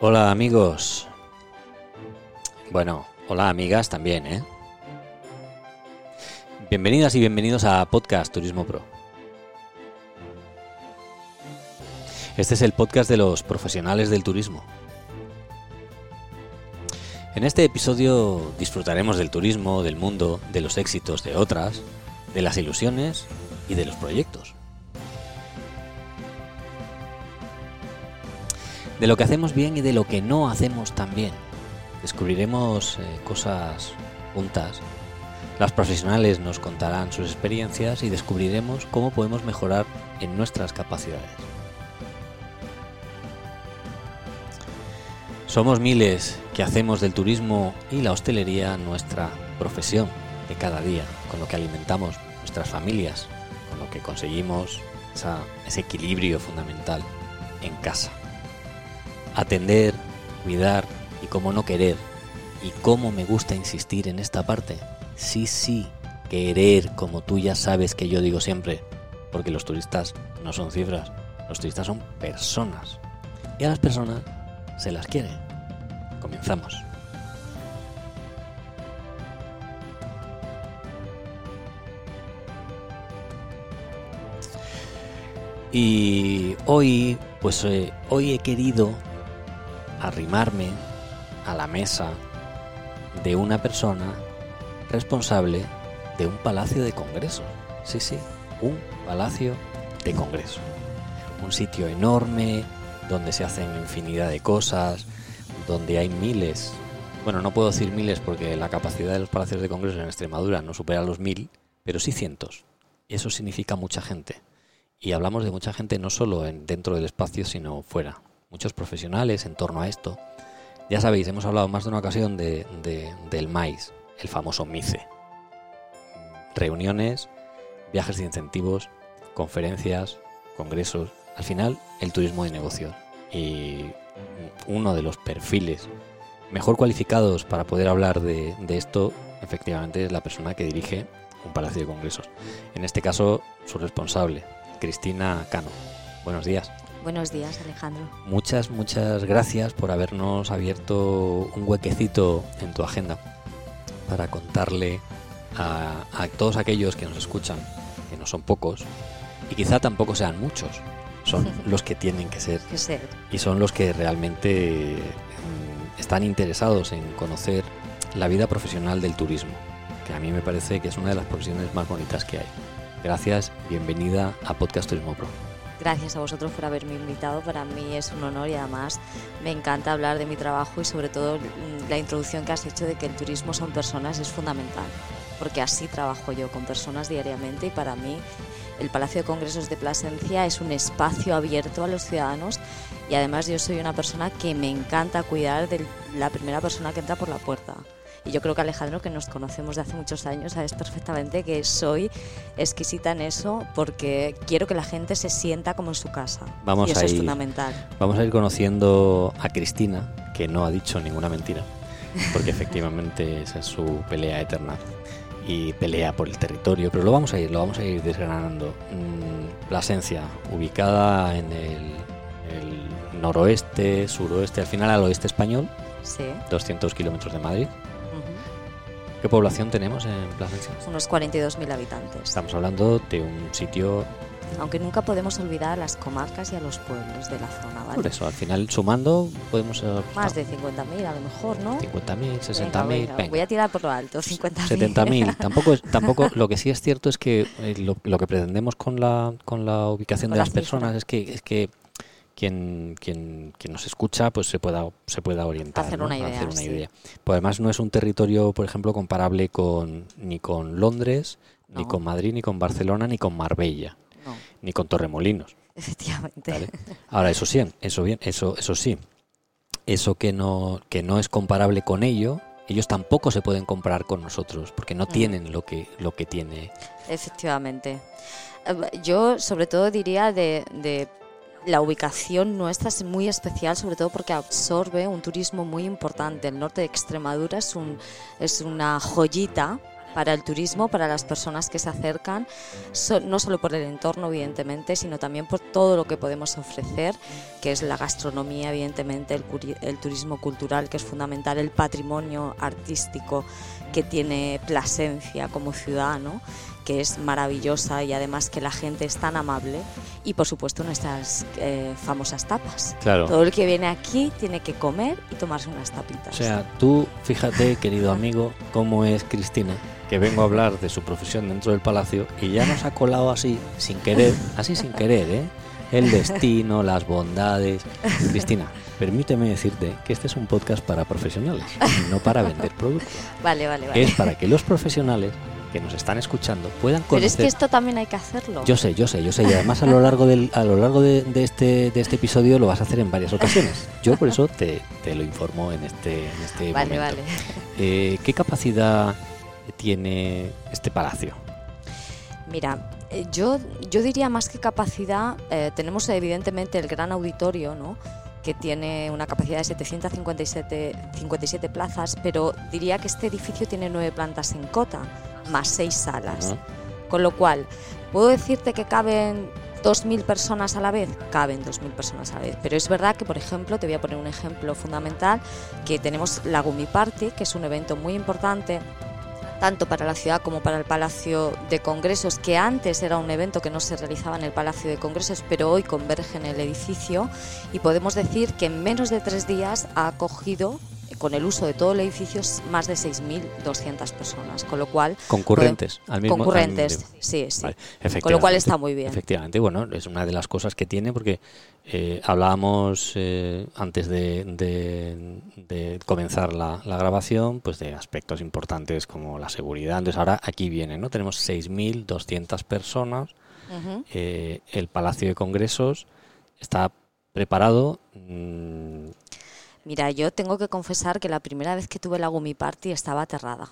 Hola amigos. Bueno, hola amigas también, ¿eh? Bienvenidas y bienvenidos a Podcast Turismo Pro. Este es el podcast de los profesionales del turismo. En este episodio disfrutaremos del turismo, del mundo, de los éxitos de otras, de las ilusiones y de los proyectos. De lo que hacemos bien y de lo que no hacemos tan bien. Descubriremos eh, cosas juntas. Las profesionales nos contarán sus experiencias y descubriremos cómo podemos mejorar en nuestras capacidades. Somos miles que hacemos del turismo y la hostelería nuestra profesión de cada día, con lo que alimentamos nuestras familias, con lo que conseguimos ese equilibrio fundamental en casa. Atender, cuidar y cómo no querer. Y cómo me gusta insistir en esta parte. Sí, sí, querer, como tú ya sabes que yo digo siempre, porque los turistas no son cifras, los turistas son personas. Y a las personas se las quiere. Comenzamos. Y hoy, pues eh, hoy he querido arrimarme a la mesa de una persona responsable de un palacio de congresos. Sí, sí, un palacio de congresos. Un sitio enorme donde se hacen infinidad de cosas, donde hay miles, bueno, no puedo decir miles porque la capacidad de los palacios de congresos en Extremadura no supera los mil, pero sí cientos. Eso significa mucha gente. Y hablamos de mucha gente no solo en, dentro del espacio, sino fuera. Muchos profesionales en torno a esto. Ya sabéis, hemos hablado más de una ocasión de, del MAIS, el famoso MICE. Reuniones, viajes de incentivos, conferencias, congresos. Al final, el turismo de negocios. Y uno de los perfiles mejor cualificados para poder hablar de esto, efectivamente, es la persona que dirige un palacio de congresos. En este caso, su responsable, Cristina Cano. Buenos días. Buenos días, Alejandro. Muchas, muchas gracias por habernos abierto un huequecito en tu agenda para contarle a, todos aquellos que nos escuchan, que no son pocos, y quizá tampoco sean muchos, son los que tienen que ser, que ser. y son los que realmente mm, están interesados en conocer la vida profesional del turismo, que a mí me parece que es una de las profesiones más bonitas que hay. Gracias, bienvenida a Podcast Turismo Pro. Gracias a vosotros por haberme invitado, para mí es un honor y además me encanta hablar de mi trabajo y sobre todo la introducción que has hecho de que el turismo son personas es fundamental, porque así trabajo yo con personas diariamente y para mí el Palacio de Congresos de Plasencia es un espacio abierto a los ciudadanos y además yo soy una persona que me encanta cuidar de la primera persona que entra por la puerta. Y yo creo que Alejandro, que nos conocemos de hace muchos años, sabes perfectamente que soy exquisita en eso porque quiero que la gente se sienta como en su casa. Vamos y eso a es ir, fundamental. Vamos a ir conociendo a Cristina, que no ha dicho ninguna mentira, porque efectivamente esa es su pelea eterna y pelea por el territorio, pero lo vamos a ir, lo vamos a ir desgranando. Mm, Plasencia, ubicada en el, el noroeste, suroeste, al final al oeste español, Sí. 200 kilómetros de Madrid. ¿Qué población tenemos en Plasencia? Unos 42.000 habitantes. Estamos hablando de un sitio, Aunque nunca podemos olvidar a las comarcas y a los pueblos de la zona, ¿vale? por eso, al final sumando podemos ser Más de 50.000 a lo mejor, ¿no? 50.000, Venga, 60.000, venga, venga. Voy a tirar por lo alto, 50.000. 70.000. Tampoco, es- tampoco, lo que sí es cierto es que eh, lo, lo que pretendemos con la, con la ubicación Con de la las personas es que, es que quien, quien, quien nos escucha pues se pueda, se pueda orientar. Hacer ¿no? una idea, Hacer una sí. idea. Pues además no es un territorio, por ejemplo, comparable con ni con Londres, ni con Madrid, ni con Barcelona, ni con Marbella, No, ni con Torremolinos. efectivamente. ¿vale? Ahora, eso sí, eso bien, eso, eso sí. Eso que no, que no es comparable con ello, ellos tampoco se pueden comparar con nosotros, porque no Mm. tienen lo que, lo que tiene. Efectivamente. Eh, Yo sobre todo diría de, de la ubicación nuestra es muy especial, sobre todo porque absorbe un turismo muy importante. El norte de Extremadura es, un, es una joyita para el turismo, para las personas que se acercan, no solo por el entorno, evidentemente, sino también por todo lo que podemos ofrecer, que es la gastronomía, evidentemente, el, el turismo cultural, que es fundamental, el patrimonio artístico que tiene Plasencia como ciudad, ¿no? Que es maravillosa y además que la gente es tan amable y por supuesto nuestras eh, famosas tapas. Claro. Todo el que viene aquí tiene que comer y tomarse unas tapitas. O sea, tú fíjate, querido amigo, cómo es Cristina, que vengo a hablar de su profesión dentro del palacio y ya nos ha colado así, sin querer, así sin querer, ¿eh? El destino, las bondades. Cristina, permíteme decirte que este es un podcast para profesionales, no para vender productos. Vale, vale, vale. Es para que los profesionales que nos están escuchando puedan conocer. Pero es que esto también hay que hacerlo. Yo sé, yo sé, yo sé. Y además a lo largo del, a lo largo de, este, de este episodio lo vas a hacer en varias ocasiones. Yo por eso te, te lo informo en este, en este vale, momento. Vale. Eh, ¿Qué capacidad tiene este palacio? Mira, eh, yo, yo diría más que capacidad, eh, tenemos evidentemente el gran auditorio, ¿no? que tiene una capacidad de 757 57 plazas, pero diría que este edificio tiene nueve plantas en cota más seis salas. Con lo cual, ¿puedo decirte que caben 2.000 personas a la vez? Caben 2.000 personas a la vez. Pero es verdad que, por ejemplo, te voy a poner un ejemplo fundamental, que tenemos la Gumi Party, que es un evento muy importante tanto para la ciudad como para el Palacio de Congresos, que antes era un evento que no se realizaba en el Palacio de Congresos, pero hoy converge en el edificio y podemos decir que en menos de tres días ha acogido con el uso de todo el edificio más de 6.200 personas, con lo cual... Concurrentes, al mismo Concurrentes, sí, sí. con lo cual está muy bien. Efectivamente, bueno, es una de las cosas que tiene porque eh, hablábamos eh, antes de, de, comenzar la, grabación pues de aspectos importantes como la seguridad. Entonces ahora aquí viene, ¿no? Tenemos 6.200 personas, eh, el Palacio de Congresos está preparado... Mm, Mira, yo tengo que confesar que la primera vez que tuve la Gumi Party estaba aterrada.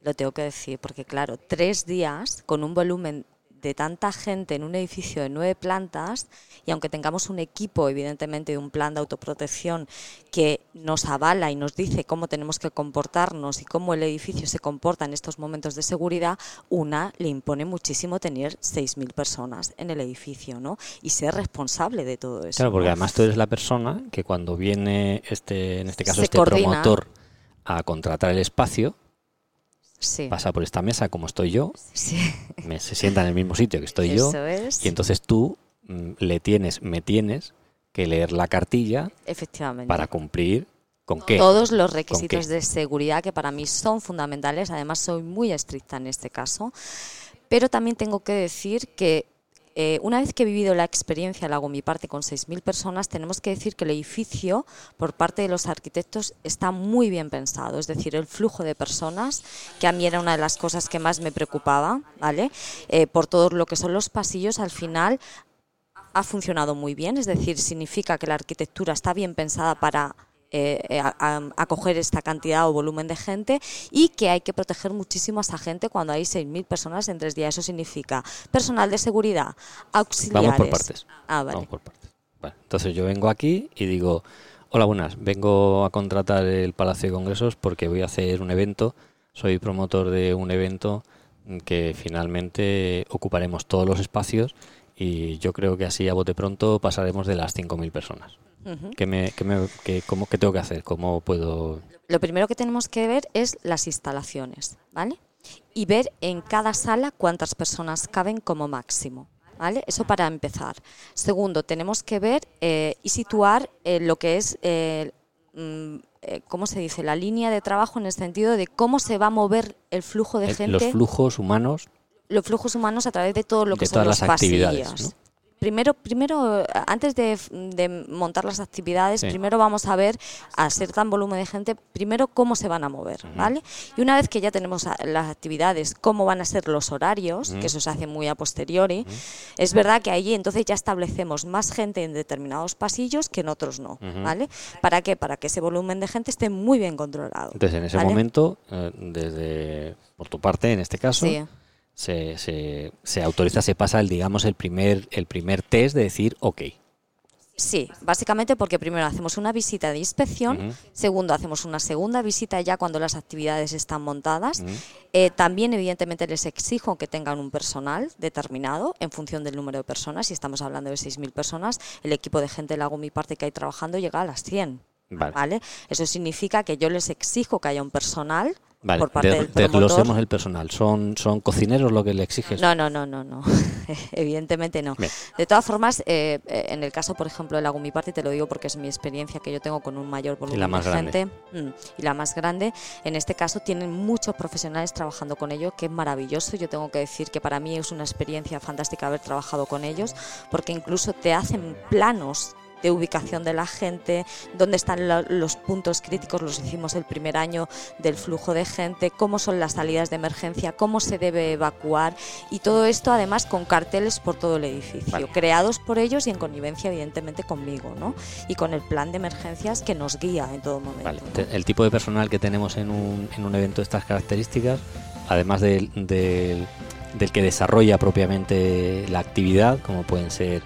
Lo tengo que decir, porque claro, tres días con un volumen de tanta gente en un edificio de nueve plantas y aunque tengamos un equipo, evidentemente, de un plan de autoprotección que nos avala y nos dice cómo tenemos que comportarnos y cómo el edificio se comporta en estos momentos de seguridad, una le impone muchísimo tener 6.000 personas en el edificio ¿no? y ser responsable de todo eso. Claro, porque además tú eres la persona que cuando viene, este en este caso, este promotor a contratar el espacio, pasa por esta mesa como estoy yo, me, se sienta en el mismo sitio que estoy yo, y entonces tú mm, le tienes, me tienes que leer la cartilla Efectivamente. para cumplir con qué. Todos los requisitos de seguridad que para mí son fundamentales, además soy muy estricta en este caso, pero también tengo que decir que eh, una vez que he vivido la experiencia, la hago mi parte con 6.000 personas, tenemos que decir que el edificio, por parte de los arquitectos, está muy bien pensado. Es decir, el flujo de personas, que a mí era una de las cosas que más me preocupaba, ¿vale? Eh, por todo lo que son los pasillos, al final ha funcionado muy bien. Es decir, significa que la arquitectura está bien pensada para eh, eh acoger esta cantidad o volumen de gente y que hay que proteger muchísimo a esa gente cuando hay 6.000 personas en tres días. Eso significa personal de seguridad, auxiliares. Vamos por partes. Ah, vale. Vamos por partes. entonces yo vengo aquí y digo, hola, buenas, vengo a contratar el Palacio de Congresos porque voy a hacer un evento, soy promotor de un evento que finalmente ocuparemos todos los espacios y yo creo que así a bote pronto pasaremos de las 5.000 personas. ¿Qué, me, cómo, tengo que hacer? ¿Cómo puedo...? Lo primero que tenemos que ver es las instalaciones, ¿vale? Y ver en cada sala cuántas personas caben como máximo. ¿Vale? Eso para empezar. Segundo, tenemos que ver eh, y situar eh, lo que es, eh, mm, ¿cómo se dice? La línea de trabajo en el sentido de cómo se va a mover el flujo de gente. Los flujos humanos. Los flujos humanos a través de todo lo que son los pasillos. Primero, primero antes de, montar las actividades, primero vamos a ver, a ser tan volumen de gente, primero cómo se van a mover, ¿vale? Y una vez que ya tenemos las actividades, cómo van a ser los horarios, que eso se hace muy a posteriori, es verdad que ahí entonces ya establecemos más gente en determinados pasillos que en otros no, ¿vale? ¿Para qué? Para que ese volumen de gente esté muy bien controlado. Entonces, en ese momento, eh, desde, por tu parte, en este caso... Sí se, se, autoriza, se pasa el, digamos, el primer, el primer test de decir, ok. Sí, básicamente porque primero hacemos una visita de inspección, segundo hacemos una segunda visita ya cuando las actividades están montadas. Eh, también evidentemente les exijo que tengan un personal determinado en función del número de personas. Si estamos hablando de 6.000 personas, el equipo de gente la hago mi parte que hay trabajando llega a las 100. Vale. Eso significa que yo les exijo que haya un personal Vale, por parte del desglosemos el personal. ¿Son, ¿Son cocineros lo que le exiges? No, no, no, no, no. Evidentemente no. De todas formas, eh, eh, en el caso, por ejemplo, de la Gumiparty, te lo digo porque es mi experiencia que yo tengo con un mayor volumen de gente. Mm, y la más grande. En este caso, tienen muchos profesionales trabajando con ellos, que es maravilloso. Yo tengo que decir que para mí es una experiencia fantástica haber trabajado con ellos, porque incluso te hacen planos de ubicación de la gente, dónde están los puntos críticos, los hicimos el primer año del flujo de gente, cómo son las salidas de emergencia, cómo se debe evacuar y todo esto además con carteles por todo el edificio, creados por ellos y en connivencia evidentemente conmigo, ¿no? Y con el plan de emergencias que nos guía en todo momento. El tipo de personal que tenemos en un, en un evento de estas características, además del, del, del que desarrolla propiamente la actividad, como pueden ser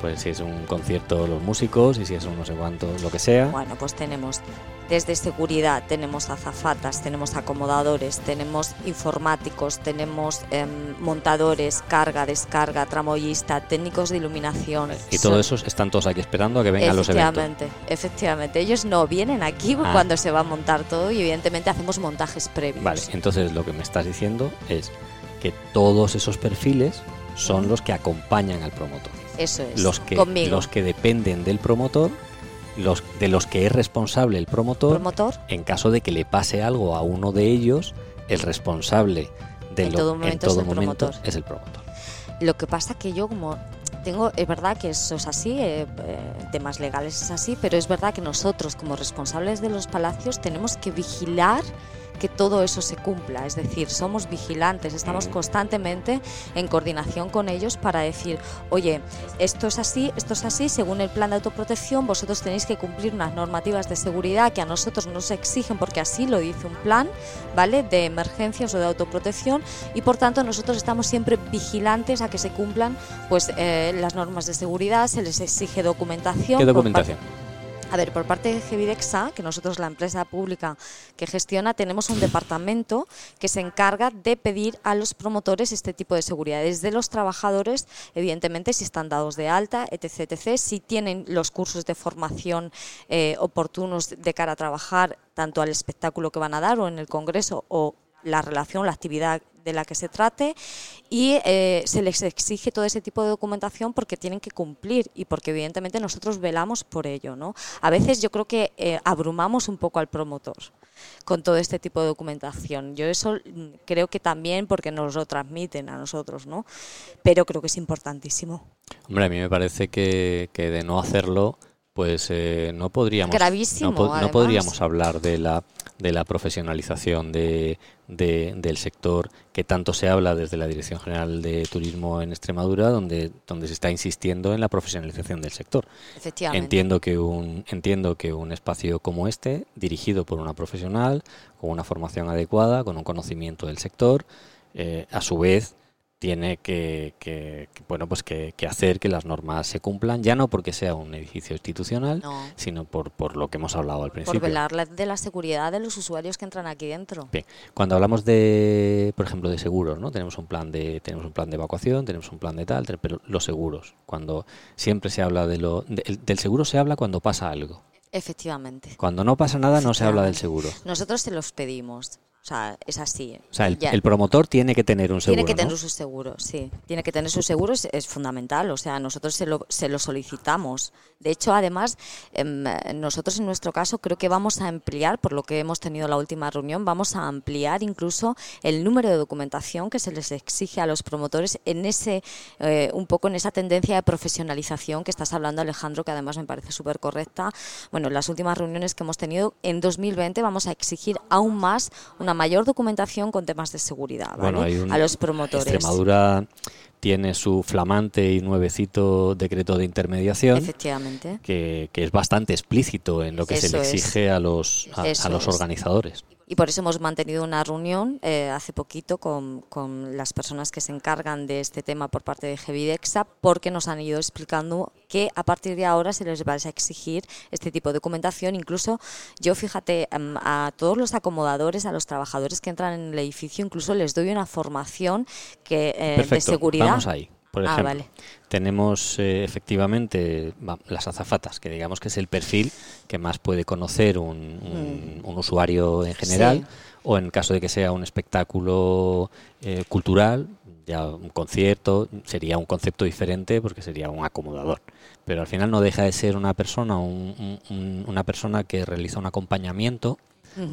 pues si es un concierto los músicos y si es un no sé cuánto, lo que sea. Bueno, pues tenemos desde seguridad, tenemos azafatas, tenemos acomodadores, tenemos informáticos, tenemos em, montadores, carga, descarga, tramoyista, técnicos de iluminación. Y todos esos están todos aquí esperando a que vengan los eventos. Efectivamente, efectivamente. Ellos no vienen aquí ah. cuando se va a montar todo y evidentemente hacemos montajes previos. Vale, entonces lo que me estás diciendo es que todos esos perfiles son los que acompañan al promotor. Eso es. Los que, los que dependen del promotor, los de los que es responsable el promotor, promotor, en caso de que le pase algo a uno de ellos, el responsable de en todo momento, es, el promotor. es el promotor. Lo que pasa que yo como tengo, es verdad que eso es así, eh, eh, temas legales es así, pero es verdad que nosotros como responsables de los palacios tenemos que vigilar que todo eso se cumpla. Es decir, somos vigilantes, estamos constantemente en coordinación con ellos para decir, oye, esto es así, esto es así, según el plan de autoprotección, vosotros tenéis que cumplir unas normativas de seguridad que a nosotros nos exigen porque así lo dice un plan, ¿vale? De emergencias o de autoprotección y por tanto nosotros estamos siempre vigilantes a que se cumplan pues eh, las normas de seguridad, se les exige documentación. ¿Qué documentación? A ver, por parte de Gevidexa, que nosotros la empresa pública que gestiona, tenemos un departamento que se encarga de pedir a los promotores este tipo de seguridad. Desde los trabajadores, evidentemente, si están dados de alta, etc., etc., si tienen los cursos de formación eh, oportunos de cara a trabajar tanto al espectáculo que van a dar o en el congreso o la relación, la actividad de la que se trate y eh, se les exige todo ese tipo de documentación porque tienen que cumplir y porque evidentemente nosotros velamos por ello. ¿no? A veces yo creo que eh, abrumamos un poco al promotor con todo este tipo de documentación. Yo eso mm, creo que también porque nos lo transmiten a nosotros, ¿no? pero creo que es importantísimo. Hombre, a mí me parece que, que de no hacerlo pues eh, no podríamos no, podríamos hablar de la de la profesionalización de, del sector que tanto se habla desde la Dirección General de Turismo en Extremadura donde donde se está insistiendo en la profesionalización del sector. Entiendo que un entiendo que un espacio como este dirigido por una profesional con una formación adecuada con un conocimiento del sector eh, a su vez tiene que, bueno pues que, hacer que las normas se cumplan ya no porque sea un edificio institucional sino por, por lo que hemos hablado al principio por velar de la seguridad de los usuarios que entran aquí dentro bien cuando hablamos de por ejemplo de seguros no tenemos un plan de tenemos un plan de evacuación tenemos un plan de tal pero los seguros cuando siempre se habla de lo del seguro se habla cuando pasa algo Efectivamente. Cuando no pasa nada no se habla del seguro. Nosotros se los pedimos. O sea, es así. O sea, el, promotor tiene que tener un seguro. Tiene que tener su seguro, sí. Tiene que tener su seguro, es, fundamental. O sea, nosotros se lo, se lo solicitamos. De hecho, además, em, nosotros en nuestro caso creo que vamos a ampliar, por lo que hemos tenido la última reunión, vamos a ampliar incluso el número de documentación que se les exige a los promotores en ese, eh, un poco en esa tendencia de profesionalización que estás hablando, Alejandro, que además me parece súper correcta. Bueno, en las últimas reuniones que hemos tenido en 2020 vamos a exigir aún más una mayor documentación con temas de seguridad a los promotores. Extremadura tiene su flamante y nuevecito decreto de intermediación, Efectivamente. Que, es bastante explícito en lo que se le exige a los, a, los organizadores. Y por eso hemos mantenido una reunión eh, hace poquito con, con, las personas que se encargan de este tema por parte de Gevidexa, porque nos han ido explicando que a partir de ahora se les va a exigir este tipo de documentación. Incluso yo, fíjate, em, a todos los acomodadores, a los trabajadores que entran en el edificio, incluso les doy una formación que, eh, de seguridad. Vamos ahí. Por Ah, ejemplo, vale. tenemos eh, efectivamente va, las azafatas, que digamos que es el perfil que más puede conocer un, un- un usuario en general, Sí. o en caso de que sea un espectáculo eh, cultural, ya un concierto, sería un concepto diferente porque sería un acomodador. Pero al final no deja de ser una persona, un- un- un- una persona que realiza un acompañamiento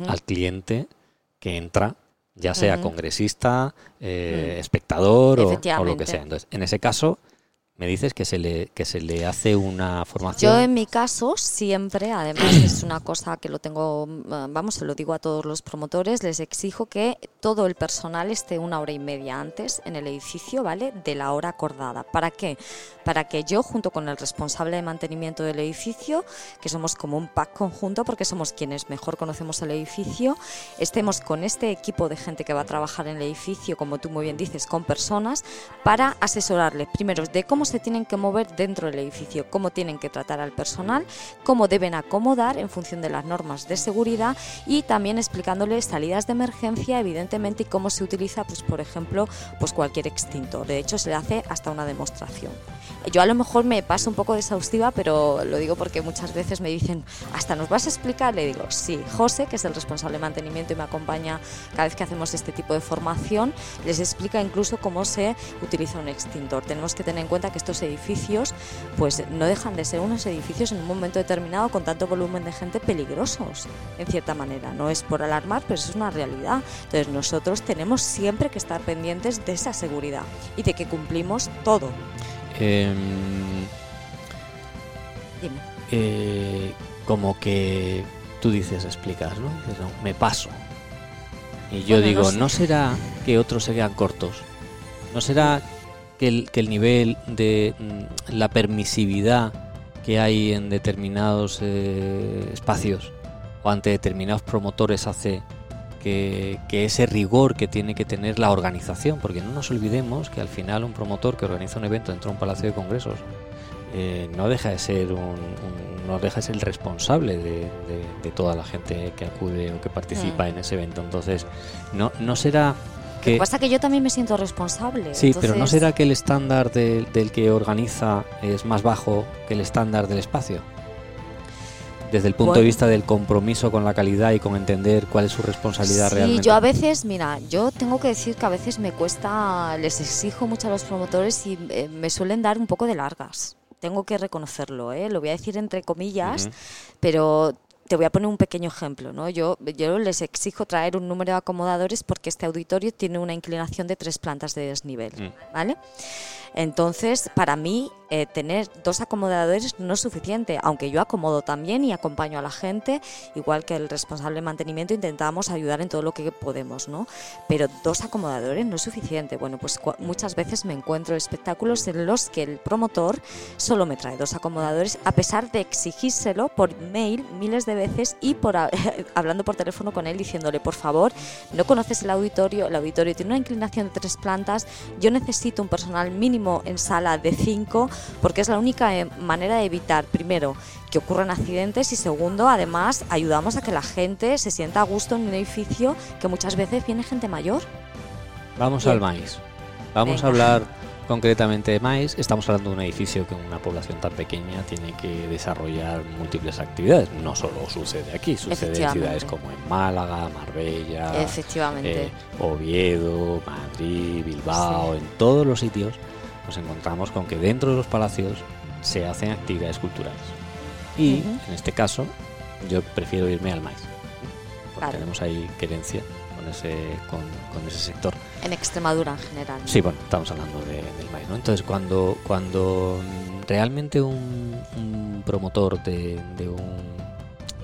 al cliente que entra, ya sea congresista, eh, espectador o, o lo que sea. Entonces, en ese caso, me dices que se le, que se le hace una formación. Yo en mi caso siempre, además es una cosa que lo tengo, mm, vamos, se lo digo a todos los promotores, les exijo que todo el personal esté una hora y media antes en el edificio, ¿vale? De la hora acordada. ¿Para qué? Para que yo, junto con el responsable de mantenimiento del edificio, que somos como un pack conjunto porque somos quienes mejor conocemos el edificio, estemos con este equipo de gente que va a trabajar en el edificio, como tú muy bien dices, con personas, para asesorarles primero de cómo se tienen que mover dentro del edificio, cómo tienen que tratar al personal, cómo deben acomodar en función de las normas de seguridad y también explicándoles salidas de emergencia, evidentemente, y cómo se utiliza, pues por ejemplo, pues cualquier extintor. De hecho, se le hace hasta una demostración. Yo a lo mejor me paso un poco exhaustiva, pero lo digo porque muchas veces me dicen, ¿hasta nos vas a explicar? Le digo, sí. José, que es el responsable de mantenimiento y me acompaña cada vez que hacemos este tipo de formación, les explica incluso cómo se utiliza un extintor. Tenemos que tener en cuenta que estos edificios, pues no dejan de ser unos edificios en un momento determinado con tanto volumen de gente peligrosos, en cierta manera. No es por alarmar, pero es una realidad. Entonces nosotros tenemos siempre que estar pendientes de esa seguridad y de que cumplimos todo. Em, Dime. eh, como que tú dices, explicas, ¿no? Dices, no, me paso. Y yo Bueno, no digo, sé. ¿no será que otros se quedan cortos? ¿No será que el, que el nivel de mm, la permisividad que hay en determinados eh, espacios o ante determinados promotores hace que, que ese rigor que tiene que tener la organización? Porque no nos olvidemos que al final un promotor que organiza un evento dentro de un palacio de congresos eh, no deja de ser un, un- no deja de ser el responsable de, de- de toda la gente que acude o que participa Mm. en ese evento. Entonces, no, no será Lo que pasa es que yo también me siento responsable. sí, pero no será que el estándar del- del que organiza es más bajo que el estándar del espacio. Desde el punto de vista del compromiso con la calidad y con entender cuál es su responsabilidad Sí, realmente. yo a veces, mira, yo tengo que decir que a veces me cuesta, les exijo mucho a los promotores y eh, me suelen dar un poco de largas. Tengo que reconocerlo, ¿eh? lo voy a decir entre comillas, pero te voy a poner un pequeño ejemplo. ¿no? Yo, yo les exijo traer un número de acomodadores porque este auditorio tiene una inclinación de tres plantas de desnivel. Mm. Entonces, para mí, eh, tener dos acomodadores no es suficiente, aunque yo acomodo también y acompaño a la gente, igual que el responsable de mantenimiento, intentamos ayudar en todo lo que podemos, ¿no? Pero dos acomodadores no es suficiente. Bueno, pues muchas veces me encuentro espectáculos en los que el promotor solo me trae dos acomodadores, a pesar de exigírselo por mail miles de veces y por hablando por teléfono con él diciéndole, por favor, no conoces el auditorio, el auditorio tiene una inclinación de tres plantas, yo necesito un personal mínimo en sala de cinco, porque es la única eh, manera de evitar, primero, que ocurran accidentes y segundo, además, ayudamos a que la gente se sienta a gusto en un edificio que muchas veces viene gente mayor. Vamos Bien. al maíz. Vamos a hablar concretamente de maíz. Estamos hablando de un edificio que una población tan pequeña tiene que desarrollar múltiples actividades. No solo sucede aquí, sucede en ciudades como en Málaga, Marbella, Efectivamente. eh, Oviedo, Madrid, Bilbao, en todos los sitios nos encontramos con que dentro de los palacios se hacen actividades culturales. Y en este caso yo prefiero irme al maíz. Porque tenemos ahí querencia con ese, con, con ese sector. En Extremadura en general. Sí, bueno, estamos hablando de- del maíz, ¿no? Entonces, cuando, cuando realmente un, un promotor de, de un,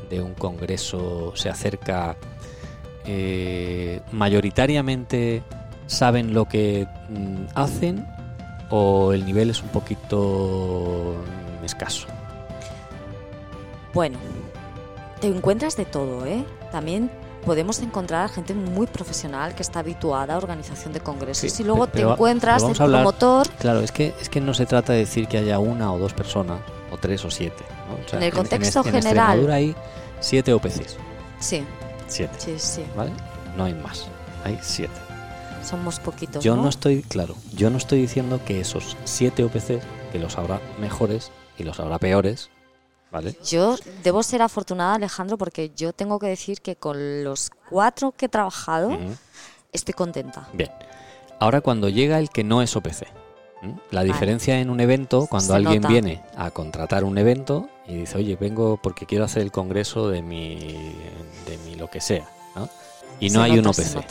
de un congreso se acerca, eh, mayoritariamente saben lo que mm, hacen o el nivel es un poquito escaso. Bueno, te encuentras de todo, ¿eh? También podemos encontrar gente muy profesional que está habituada a organización de congresos Sí, y luego te encuentras el promotor Claro, es que, es que no se trata de decir que haya una o dos personas, o tres o siete. ¿no? O sea, En el contexto en, general. Extremadura hay siete OPCs. Sí, Siete, sí, sí. ¿vale? No hay más. Hay siete. Somos poquitos, Yo ¿no? no estoy, claro, yo no estoy diciendo que esos siete OPCs, que los habrá mejores y los habrá peores, ¿vale? Yo debo ser afortunada, Alejandro, porque yo tengo que decir que con los cuatro que he trabajado estoy contenta. Bien. Ahora cuando llega el que no es OPC. ¿m? La Vale. diferencia en un evento, cuando Se alguien nota. viene a contratar un evento y dice, oye, vengo porque quiero hacer el congreso de mi, de mi lo que sea, ¿no? Y no Se hay un nota, OPC.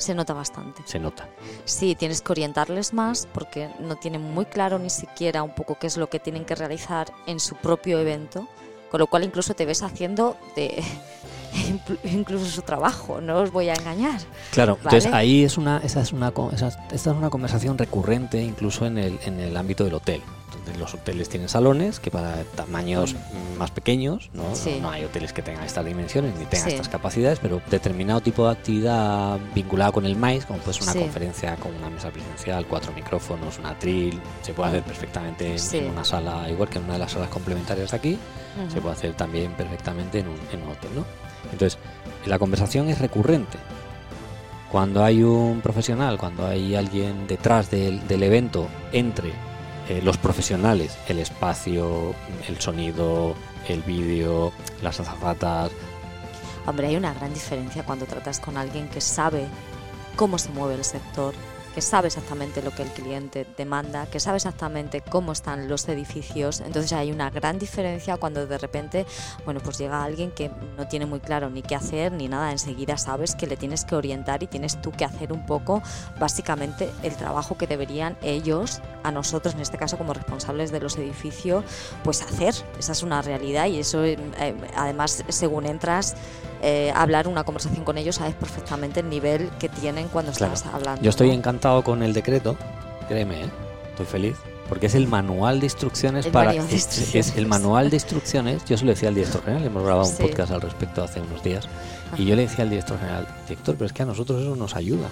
Se nota. Bastante. Se nota. Sí, tienes que orientarles más porque no tienen muy claro ni siquiera un poco qué es lo que tienen que realizar en su propio evento, con lo cual incluso te ves haciendo de incluso su trabajo, no os voy a engañar. Claro, Vale. entonces ahí es una, esa es una, esa- esta es una conversación recurrente incluso en el, en el ámbito del hotel. Los hoteles tienen salones que para tamaños mm, más pequeños, ¿no? Sí. No hay hoteles que tengan estas dimensiones ni tengan Sí. estas capacidades, pero determinado tipo de actividad vinculada con el maíz, como puede ser una Sí. conferencia con una mesa presencial, cuatro micrófonos, una tril, se puede hacer perfectamente en, una sala, igual que en una de las salas complementarias de aquí, se puede hacer también perfectamente en un, en un hotel, ¿no? Entonces, la conversación es recurrente. Cuando hay un profesional, cuando hay alguien detrás del, del evento, entre eh, los profesionales, el espacio, el sonido, el vídeo, las azafatas, Hombre, hay una gran diferencia cuando tratas con alguien que sabe cómo se mueve el sector, que sabe exactamente lo que el cliente demanda, que sabe exactamente cómo están los edificios. Entonces hay una gran diferencia cuando de repente, bueno, pues llega alguien que no tiene muy claro ni qué hacer ni nada. Enseguida sabes que le tienes que orientar y tienes tú que hacer un poco, básicamente, el trabajo que deberían ellos, a nosotros en este caso como responsables de los edificios, pues hacer. Esa es una realidad y eso, eh, además, según entras eh, hablar una conversación con ellos, sabes perfectamente el nivel que tienen cuando Claro. estás hablando. Yo estoy ¿no? Encantado con el decreto, créeme, ¿eh? estoy feliz, porque es el manual de instrucciones El para... de es- es, instrucciones. el manual de instrucciones, yo se lo decía al director general, hemos grabado un podcast al respecto hace unos días, y yo le decía al director general, director, pero es que a nosotros eso nos ayuda.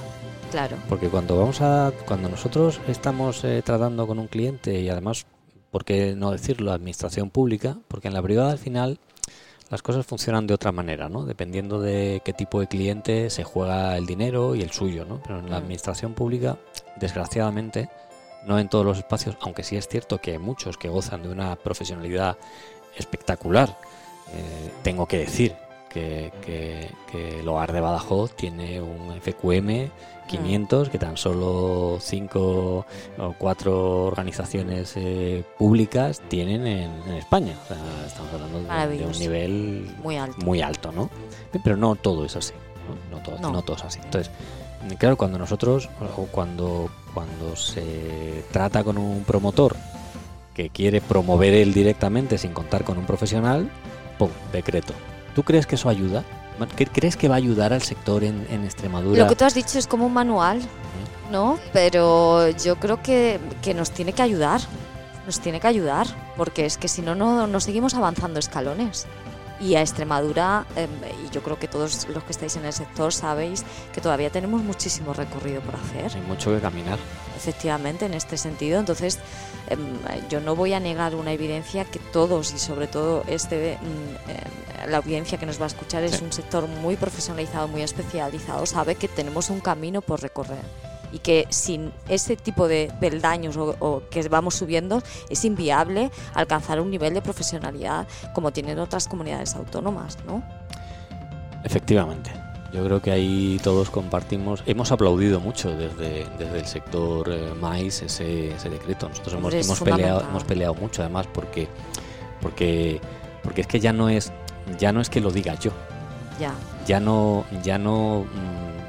Claro. Porque cuando vamos a, cuando nosotros estamos eh, tratando con un cliente y además, ¿por qué no decirlo? Administración pública, porque en la privada al final las cosas funcionan de otra manera, ¿no? Dependiendo de qué tipo de cliente se juega el dinero y el suyo, ¿no? Pero en la Mm. administración pública, desgraciadamente, no en todos los espacios, aunque sí es cierto que hay muchos que gozan de una profesionalidad espectacular. Eh, tengo que decir que, que, que el hogar de Badajoz tiene un FQM 500 que tan solo cinco o cuatro organizaciones eh, públicas tienen en, en España. O sea, estamos hablando de- de, un nivel Muy alto. muy alto, ¿no? Pero no todo es así. No, no todo, No. no todo es así. Entonces, claro, cuando nosotros, o cuando, cuando se trata con un promotor que quiere promover él directamente sin contar con un profesional, ¡pum! Decreto. ¿Tú crees que eso ayuda? ¿Qué- ¿Crees que va a ayudar al sector en, en Extremadura? Lo que tú has dicho es como un manual, ¿no? Pero yo creo que, que nos tiene que ayudar. Nos tiene que ayudar. Porque es que si no, no, no seguimos avanzando escalones. Y a Extremadura, em, y yo creo que todos los que estáis en el sector sabéis que todavía tenemos muchísimo recorrido por hacer. Hay mucho que caminar. efectivamente en este sentido. Entonces, em, yo no voy a negar una evidencia que todos y sobre todo este mm, em, la audiencia que nos va a escuchar es un sector muy profesionalizado, muy especializado, sabe que tenemos un camino por recorrer y que sin ese tipo de peldaños o, o que vamos subiendo es inviable alcanzar un nivel de profesionalidad como tienen otras comunidades autónomas, ¿no? Efectivamente. Yo creo que ahí todos compartimos, hemos aplaudido mucho desde, desde el sector eh, maíz ese, ese decreto. Nosotros hemos, peleado, hemos peleado mucho además porque, porque, porque es que ya no es, ya no es que lo diga yo, Ya, ya no, ya no mm,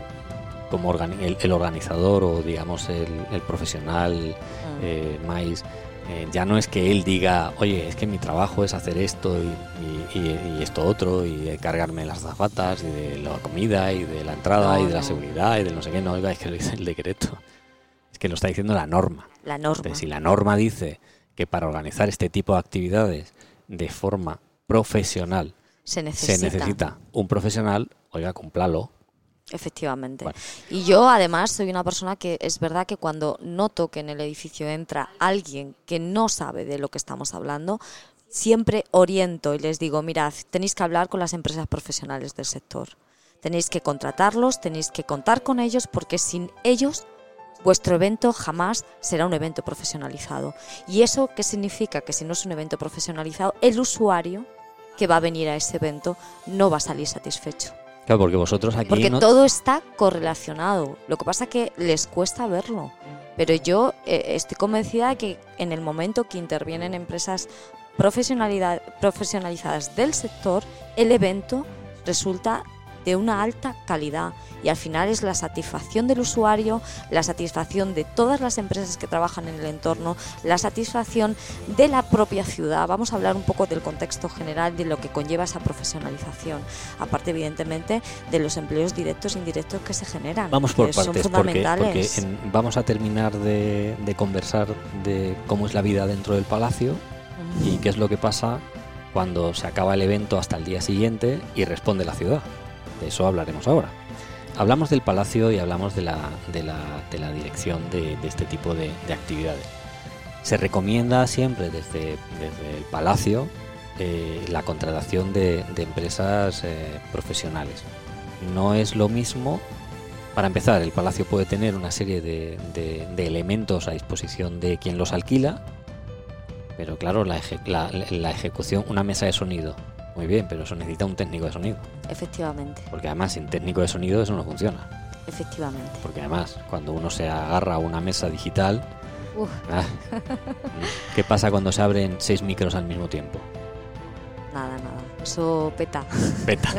como organi- el, el organizador o digamos el, el profesional Mm. eh, maíz, eh, ya no es que él diga, oye, es que mi trabajo es hacer esto y, y- y- y esto otro, y cargarme las zapatas, y de la comida, y de la entrada, No, y de la seguridad, y de no sé qué, no, oiga, es que lo dice el decreto. Es que lo está diciendo la norma. la norma. Entonces, si la norma dice que para organizar este tipo de actividades de forma profesional se necesita. Se necesita un profesional, oiga, cúmplalo. Efectivamente. Y yo además soy una persona que es verdad que cuando noto que en el edificio entra alguien que no sabe de lo que estamos hablando, siempre oriento y les digo, mirad, tenéis que hablar con las empresas profesionales del sector. Tenéis que contratarlos, tenéis que contar con ellos porque sin ellos vuestro evento jamás será un evento profesionalizado. ¿Y eso qué significa? Que si no es un evento profesionalizado, el usuario que va a venir a ese evento no va a salir satisfecho. Claro, porque vosotros aquí Porque no- todo está correlacionado. Lo que pasa es que les cuesta verlo. Pero yo eh, estoy convencida de que en el momento que intervienen empresas profesionalidad- profesionalizadas del sector, el evento resulta de una alta calidad y al final es la satisfacción del usuario, la satisfacción de todas las empresas que trabajan en el entorno, la satisfacción de la propia ciudad. Vamos a hablar un poco del contexto general de lo que conlleva esa profesionalización, aparte evidentemente de los empleos directos e indirectos que se generan. Vamos por son partes, porque, porque fundamentales. en- vamos a terminar de, de conversar de cómo es la vida dentro del palacio y qué es lo que pasa cuando se acaba el evento hasta el día siguiente y responde la ciudad. De eso hablaremos ahora. Hablamos del palacio y hablamos de la, de la, de la dirección de, este tipo de, de actividades. Se recomienda siempre desde, desde el palacio eh, la contratación de, empresas eh, profesionales. No es lo mismo para empezar, el palacio puede tener una serie de, de- elementos a disposición de quien los alquila, pero claro, la ejecución, una mesa de sonido, muy bien, pero eso necesita un técnico de sonido, Efectivamente, porque además sin técnico de sonido eso no funciona, efectivamente. porque además cuando uno se agarra a una mesa digital, ah, ¿qué pasa cuando se abren seis micros al mismo tiempo? nada, nada. Eso peta. Peta.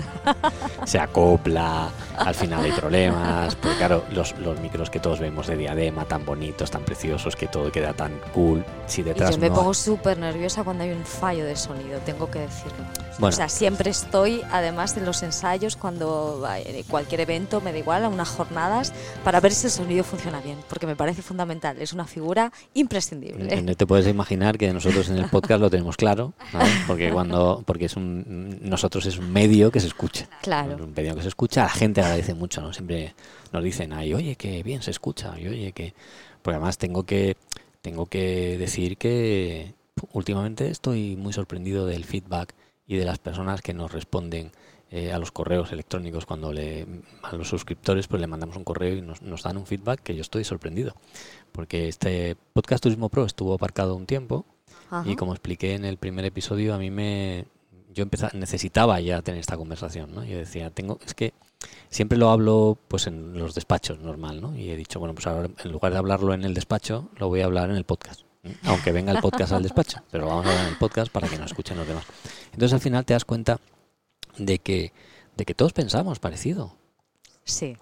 Se acopla, al final hay problemas, porque claro, los, los micros que todos vemos de diadema, tan bonitos, tan preciosos, que todo queda tan cool, si Y detrás yo me no pongo súper nerviosa cuando hay un fallo de sonido, tengo que decirlo. Bueno. O sea, siempre estoy, además en los ensayos, cuando hay cualquier evento, me da igual, a unas jornadas, para ver si el sonido funciona bien, porque me parece fundamental, es una figura imprescindible. No te puedes imaginar que nosotros en el podcast lo tenemos claro, ¿vale? porque cuando porque es un nosotros es un medio que se escucha. Claro. Un medio que se escucha, la gente agradece mucho, ¿no? Siempre nos dicen, "Ay, oye, que bien se escucha." Y oye, que porque además tengo que tengo que decir que últimamente estoy muy sorprendido del feedback y de las personas que nos responden eh, a los correos electrónicos cuando le a los suscriptores pues le mandamos un correo y nos, nos dan un feedback que yo estoy sorprendido porque este podcast Turismo Pro estuvo aparcado un tiempo Ajá. y como expliqué en el primer episodio, a mí me. Yo empeza- necesitaba ya tener esta conversación, ¿no? Yo decía, tengo. Es que siempre lo hablo pues en los despachos normal, ¿no? Y he dicho, bueno, pues ahora en lugar de hablarlo en el despacho, lo voy a hablar en el podcast. ¿eh? Aunque venga el podcast al despacho, pero lo vamos a hablar en el podcast para que nos escuchen los demás. Entonces al final te das cuenta de que, de que todos pensamos parecido. Sí,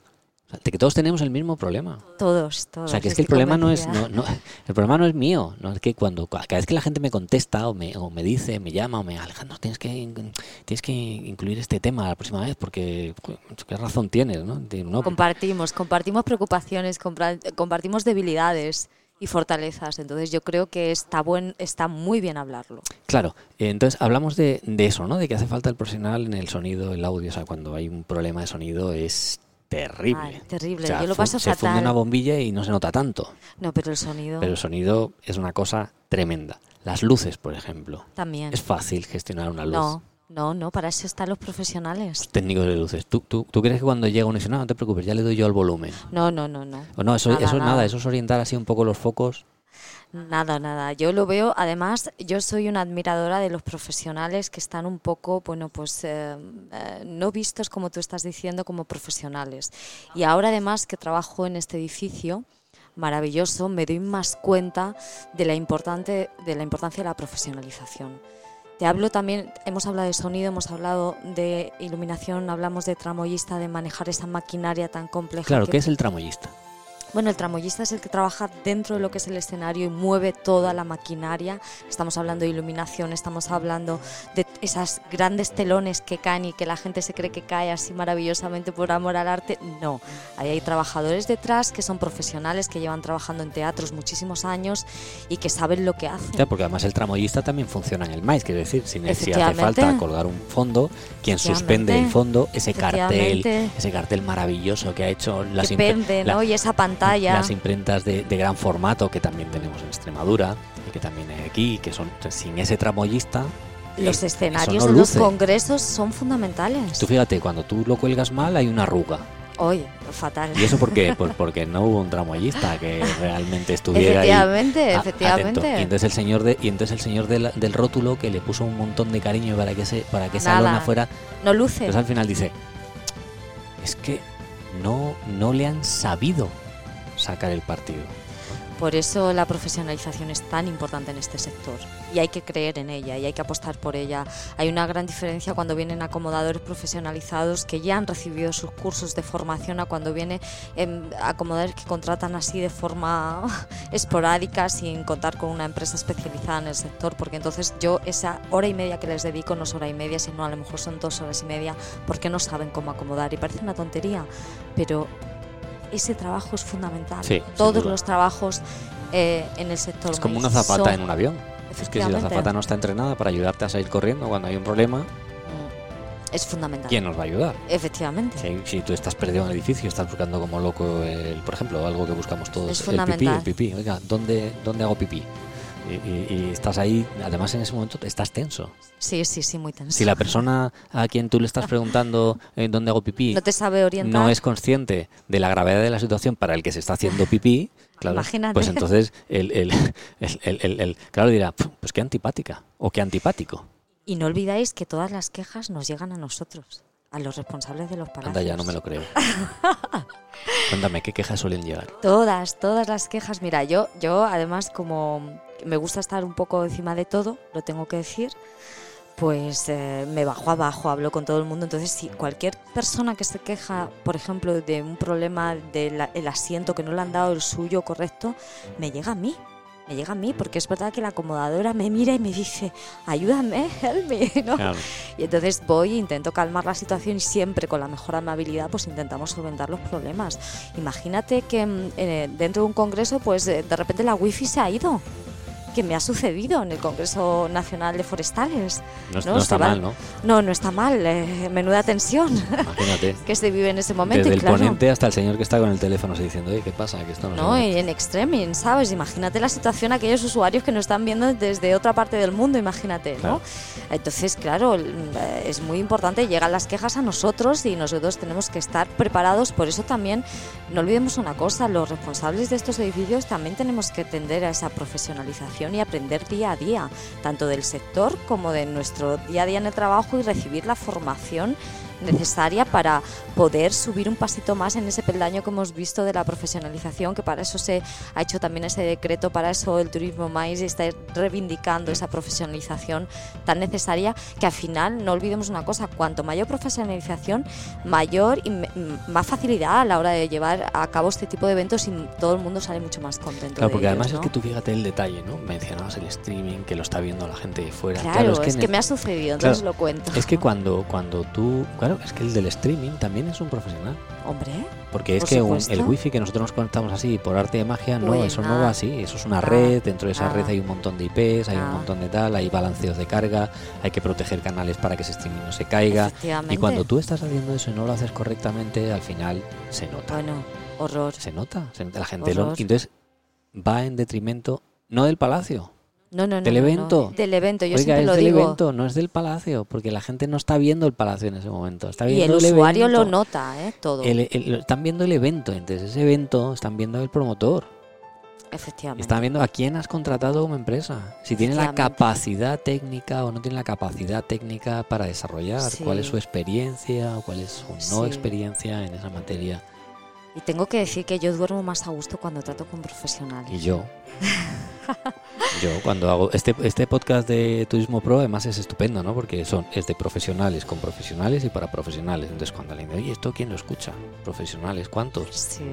O sea, que todos tenemos el mismo problema. todos, todos. O sea, que es que el problema no es, convencida. no, no, el problema no es mío, no es que cuando cada vez que la gente me contesta o me, o me dice, me llama o me Alejandro, tienes que tienes que incluir este tema la próxima vez porque qué razón tienes, ¿no? No, Compartimos, compartimos preocupaciones, compartimos debilidades y fortalezas. Entonces yo creo que está buen, está muy bien hablarlo. Claro, entonces hablamos de, de eso, ¿no? De que hace falta el profesional en el sonido, el audio, o sea, cuando hay un problema de sonido es terrible. Ay, terrible. O sea, yo lo paso se funde fatal. una bombilla y no se nota tanto, No, pero el sonido pero el sonido es una cosa tremenda. Las luces, por ejemplo. también. Es fácil gestionar una luz. No, no, no, para eso están los profesionales. técnicos de luces. ¿Tú, tú, tú crees que cuando llega uno dice, no, no te preocupes, ya le doy yo el volumen? No, no, no, no. O no, eso, Nada, eso nada. nada, eso es orientar así un poco los focos. Nada, nada. Yo lo veo, además, yo soy una admiradora de los profesionales que están un poco, bueno, pues eh, eh, no vistos, como tú estás diciendo, como profesionales. Y ahora, además, que trabajo en este edificio maravilloso, me doy más cuenta de la, importante, de la importancia de la profesionalización. Te hablo también, hemos hablado de sonido, hemos hablado de iluminación, hablamos de tramoyista, de manejar esa maquinaria tan compleja. Claro, que ¿qué es el tramoyista? Bueno, el tramoyista es el que trabaja dentro de lo que es el escenario y mueve toda la maquinaria. Estamos hablando de iluminación, estamos hablando de esas grandes telones que caen y que la gente se cree que cae así maravillosamente por amor al arte. No, ahí hay trabajadores detrás que son profesionales, que llevan trabajando en teatros muchísimos años y que saben lo que hacen. porque además el tramoyista también funciona en el maíz, quiero decir, si, si hace falta colgar un fondo, quien suspende el fondo, ese cartel, ese cartel maravilloso que ha hecho las que ¿no? y esa pantalla las imprentas de, gran formato que también tenemos en Extremadura y que también hay aquí, que son sin ese tramoyista. Los escenarios de los congresos son fundamentales. Tú fíjate, cuando tú lo cuelgas mal hay una arruga. Oye, fatal. ¿Y eso por qué? Pues porque no hubo un tramoyista que realmente estuviera efectivamente, ahí. Efectivamente, Y entonces el señor de, y entonces el señor del, rótulo que le puso un montón de cariño para que se, para que esa lona fuera. No luce. Pues al final dice, es que no, no le han sabido sacar el partido. Por eso la profesionalización es tan importante en este sector y hay que creer en ella y hay que apostar por ella. Hay una gran diferencia cuando vienen acomodadores profesionalizados que ya han recibido sus cursos de formación a cuando vienen em, acomodadores que contratan así de forma esporádica sin contar con una empresa especializada en el sector, porque entonces yo esa hora y media que les dedico no es hora y media, sino a lo mejor son dos horas y media porque no saben cómo acomodar y parece una tontería, pero ese trabajo es fundamental. Todos los trabajos eh, en el sector. Es como una zapata en un avión. Es que si la zapata no está entrenada para ayudarte a salir corriendo cuando hay un problema, mm, es fundamental. ¿Quién nos va a ayudar? Efectivamente. Si, tú estás perdido en el edificio, estás buscando como loco, el, por ejemplo, algo que buscamos todos, es el pipí, el pipí. Oiga, ¿dónde, dónde hago pipí? Y, estás ahí, además en ese momento estás tenso. Sí, sí, sí, muy tenso. Si la persona a quien tú le estás preguntando en dónde hago pipí no te sabe orientar, no es consciente de la gravedad de la situación para el que se está haciendo pipí, claro, pues entonces el, el, el, el, claro dirá, pues qué antipática o qué antipático. Y no olvidáis que todas las quejas nos llegan a nosotros, a los responsables de los palacios. Anda, ya no me lo creo. Cuéntame, ¿qué quejas suelen llegar? Todas, todas las quejas. Mira, yo, yo además como me gusta estar un poco encima de todo, lo tengo que decir, pues eh, me bajo abajo, hablo con todo el mundo. Entonces, si cualquier persona que se queja, por ejemplo, de un problema del asiento que no le han dado el suyo correcto, me llega a mí me llega a mí, porque es verdad que la acomodadora me mira y me dice, ayúdame, help me, ¿no? Y entonces voy, intento calmar la situación y siempre con la mejor amabilidad pues intentamos solventar los problemas. Imagínate que mm, eh, dentro de un congreso pues eh, de repente la wifi se ha ido que me ha sucedido en el Congreso Nacional de Forestales. No, está mal, ¿no? No, no está mal. Eh, menuda tensión Imagínate. que se vive en ese momento. Desde el ponente hasta el señor que está con el teléfono diciendo, ¿qué pasa? Que esto no, no y en extreming, ¿sabes? Imagínate la situación aquellos usuarios que nos están viendo desde otra parte del mundo, imagínate, ¿no? Entonces, claro, es muy importante, llegan las quejas a nosotros y nosotros tenemos que estar preparados. Por eso también, no olvidemos una cosa, los responsables de estos edificios también tenemos que tender a esa profesionalización y aprender día a día, tanto del sector como de nuestro día a día en el trabajo y recibir la formación necesaria para poder subir un pasito más en ese peldaño que hemos visto de la profesionalización, que para eso se ha hecho también ese decreto, para eso el turismo más está reivindicando esa profesionalización tan necesaria, que al final no olvidemos una cosa, cuanto mayor profesionalización, mayor y más facilidad a la hora de llevar a cabo este tipo de eventos y todo el mundo sale mucho más contento. Claro, porque además es que tú fíjate el detalle, ¿no? Mencionabas el streaming, que lo está viendo la gente de fuera. Claro, es, que, me ha sucedido, entonces lo cuento. Es que cuando, cuando tú, Claro, es que el del streaming también es un profesional. Hombre. Porque es que el wifi que nosotros nos conectamos así por arte de magia, no, eso no va así. Eso es una red, dentro de esa ah. red hay un montón de IPs, hay un ah. montón de tal, hay balanceos de carga, hay que proteger canales para que ese streaming no se caiga. Y cuando tú estás haciendo eso y no lo haces correctamente, al final se nota. Bueno, horror. Se nota, la gente lo, entonces va en detrimento no del palacio, no, no, no. ¿Del evento? Del evento, yo Oiga, es lo del evento, no es del palacio, porque la gente no está viendo el palacio en ese momento. Está viendo y el, usuario lo nota, ¿eh? Todo. están viendo el evento, entonces ese evento están viendo el promotor. Efectivamente. Están viendo a quién has contratado como empresa. Si tiene la capacidad técnica o no tiene la capacidad técnica para desarrollar. Cuál es su experiencia o cuál es su no experiencia en esa materia. Y tengo que decir que yo duermo más a gusto cuando trato con profesionales. Y yo. yo cuando hago este, este podcast de Turismo Pro además es estupendo, ¿no? Porque son es de profesionales con profesionales y para profesionales. Entonces cuando alguien dice, oye, ¿esto quién lo escucha? Profesionales, ¿cuántos? Sí.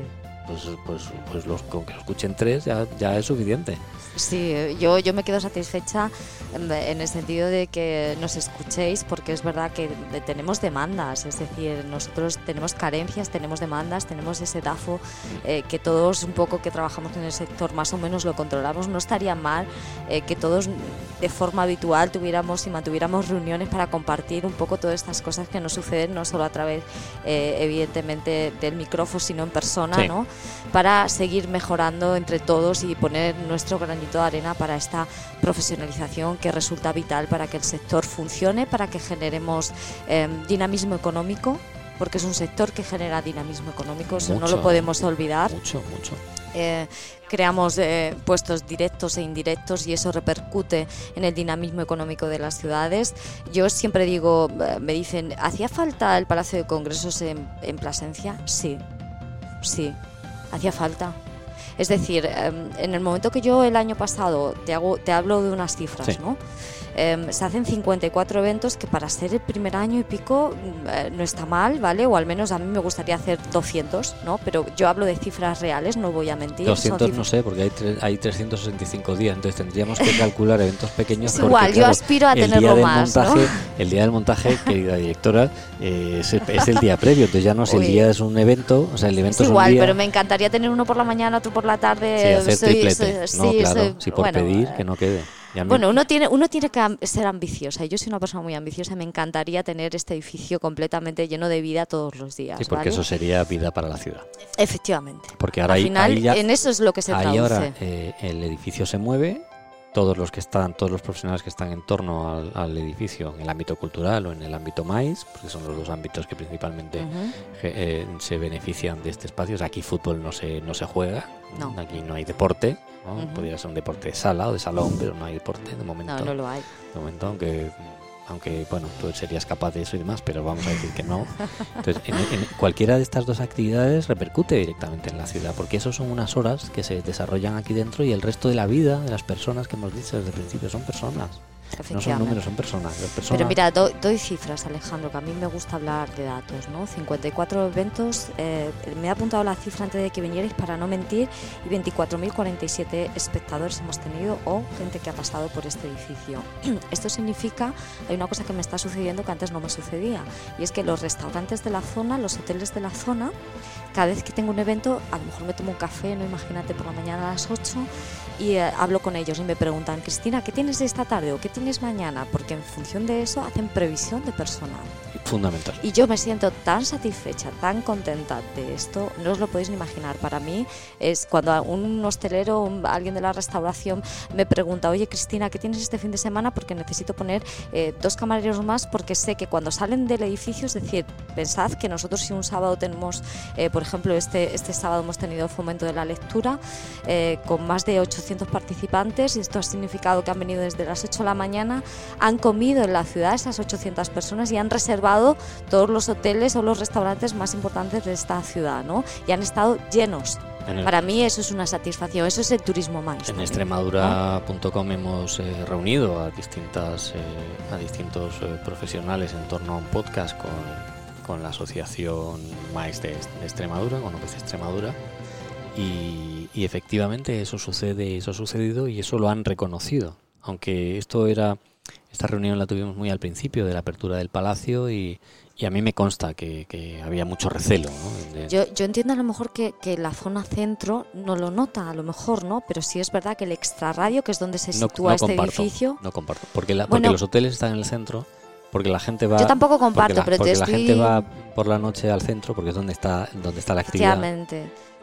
Pues, pues, pues los, con que lo escuchen tres ya, ya es suficiente. Sí, yo, yo me quedo satisfecha en, el sentido de que nos escuchéis porque es verdad que tenemos demandas, es decir, nosotros tenemos carencias, tenemos demandas, tenemos ese DAFO eh, que todos un poco que trabajamos en el sector más o menos lo controlamos. No estaría mal eh, que todos de forma habitual tuviéramos y mantuviéramos reuniones para compartir un poco todas estas cosas que nos suceden, no solo a través, eh, evidentemente, del micrófono, sino en persona, Sí. ¿no? Para seguir mejorando entre todos y poner nuestro granito de arena para esta profesionalización que resulta vital para que el sector funcione, para que generemos eh, dinamismo económico, porque es un sector que genera dinamismo económico, eso no Mucho. lo podemos olvidar Mucho, mucho. eh, creamos eh, puestos directos e indirectos y eso repercute en el dinamismo económico de las ciudades. Yo siempre digo, eh, me dicen, ¿hacía falta el Palacio de Congresos en, en Plasencia? Sí, sí, hacía falta. Es decir, em, en el momento que yo el año pasado te, hago, te hablo de unas cifras, Sí. ¿no? Em, se hacen 54 eventos que para ser el primer año y pico mm, eh, no está mal, ¿vale? O al menos a mí me gustaría hacer 200, ¿no? Pero yo hablo de cifras reales, no voy a mentir. son 200 cifras- no sé, porque hay, hay 365 días, entonces tendríamos que calcular eventos pequeños. Es porque, igual, yo aspiro a tenerlo más, ¿no? montaje, El día del montaje, querida directora, eh, es, el, es el día previo, entonces ya no es el día, es un evento, o sea, el evento Es es, igual, un día... pero me encantaría tener uno por la mañana, otro por la tarde. Sí, hacer Soy- triplete. soy- no, sí, claro, soy- si por bueno, pedir, eh, que no quede. Bueno, uno tiene, uno tiene que ser ambiciosa. Yo soy una persona muy ambiciosa me encantaría tener este edificio completamente lleno de vida todos los días. sí, porque ¿vale? eso sería vida para la ciudad. Efectivamente. Porque ahora Al final, ahí ya, en eso es lo que se ahí traduce. ahora eh, el edificio se mueve, todos los que están, todos los profesionales que están en torno al, al edificio, en el ámbito cultural o en el ámbito MAIS, porque son los dos ámbitos que principalmente ge- eh, se benefician de este espacio. O sea, aquí fútbol no se, no se juega, No. aquí no hay deporte, podría ser un deporte de sala o de salón, pero no hay deporte de momento. No, no lo hay. De momento, aunque, aunque bueno, tú serías capaz de eso y demás, pero vamos a decir que no. Entonces, en, en cualquiera de estas dos actividades repercute directamente en la ciudad, porque eso son unas horas que se desarrollan aquí dentro y el resto de la vida de las personas que hemos dicho desde el principio son personas. No son números, son personas. Personas Pero mira, do- doy cifras, Alejandro, que a mí me gusta hablar de datos, ¿no? 54 eventos, eh, me he apuntado la cifra antes de que vinierais para no mentir, y 24.047 espectadores hemos tenido o gente que ha pasado por este edificio. Esto significa, hay una cosa que me está sucediendo que antes no me sucedía, y es que los restaurantes de la zona, los hoteles de la zona, cada vez que tengo un evento, a lo mejor me tomo un café, no imagínate por la mañana a las 8 y eh, hablo con ellos y me preguntan, Cristina, ¿qué tienes esta tarde o qué tienes mañana? Porque en función de eso hacen previsión de personal. fundamental. Y yo me siento tan satisfecha, tan contenta de esto, no os lo podéis ni imaginar. Para mí es cuando un hostelero, un- alguien de la restauración me pregunta, oye Cristina, ¿qué tienes este fin de semana? Porque necesito poner eh, dos camareros más porque sé que cuando salen del edificio, es decir, pensad que nosotros si un sábado tenemos, eh, por ejemplo, este, este sábado hemos tenido fomento de la lectura eh, con más de 800 participantes y esto ha significado que han venido desde las 8 de la mañana, han comido en la ciudad esas 800 personas y han reservado todos los hoteles o los restaurantes más importantes de esta ciudad, ¿no? Y han estado llenos. En el- Para mí eso es una satisfacción, eso es el turismo más. En extremadura.com hemos eh, reunido a distintas eh, a distintos eh, profesionales en torno a un podcast con, con la asociación MAES de Extremadura, con OPC Extremadura, y, y efectivamente eso sucede, eso ha sucedido y eso lo han reconocido. Aunque esto era, esta reunión la tuvimos muy al principio de la apertura del palacio y, y a mí me consta que, que había mucho recelo. ¿no? De- Yo, yo entiendo a lo mejor que, que la zona centro no lo nota, a lo mejor, ¿no? Pero sí es verdad que el extrarradio, que es donde se no, sitúa no este comparto, edificio, no comparto, porque, la- Bueno. porque los hoteles están en el centro, porque la gente va yo tampoco porque comparto, la, pero te porque la estoy... gente va por la noche al centro porque es donde está donde está la actividad.